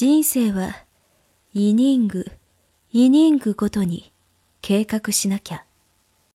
人生はイニング、イニングごとに計画しなきゃ。